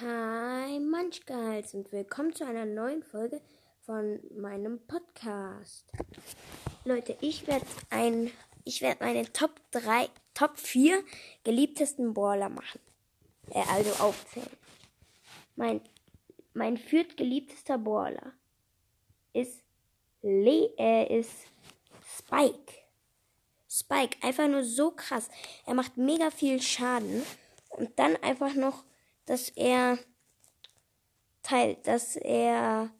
Hi Manchgals und willkommen zu einer neuen Folge von meinem Podcast. Leute, ich werde ein ich werde meine Top 3 Top 4 geliebtesten Brawler machen. Äh, also aufzählen. Mein mein viertgeliebtester Brawler ist Le äh, ist Spike. Spike, einfach nur so krass. Er macht mega viel Schaden und dann einfach noch dass er teilt, dass er,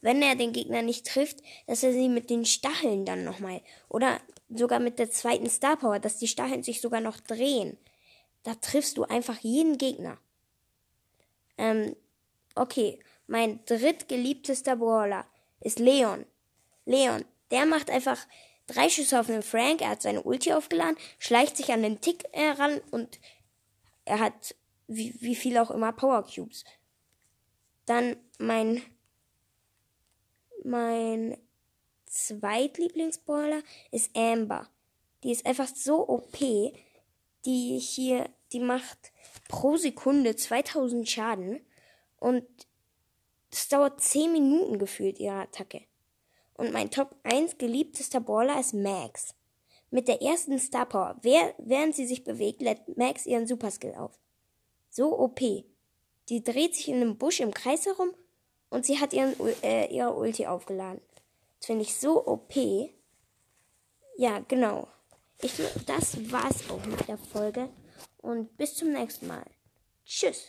wenn er den Gegner nicht trifft, dass er sie mit den Stacheln dann nochmal oder sogar mit der zweiten Star Power, dass die Stacheln sich sogar noch drehen. Da triffst du einfach jeden Gegner. Ähm, okay, mein drittgeliebtester Brawler ist Leon. Leon, der macht einfach drei Schüsse auf den Frank, er hat seine Ulti aufgeladen, schleicht sich an den Tick heran und er hat wie, wie viel auch immer Power Cubes. Dann mein, mein Zweitlieblingsbrawler ist Amber. Die ist einfach so OP, die hier, die macht pro Sekunde 2000 Schaden und es dauert 10 Minuten gefühlt ihre Attacke. Und mein Top 1 geliebtester Brawler ist Max. Mit der ersten Star Power, während sie sich bewegt, lädt Max ihren Superskill auf. So OP. Die dreht sich in einem Busch im Kreis herum und sie hat ihren, äh, ihre Ulti aufgeladen. Das finde ich so OP. Ja, genau. Ich, das war's auch mit der Folge. Und bis zum nächsten Mal. Tschüss.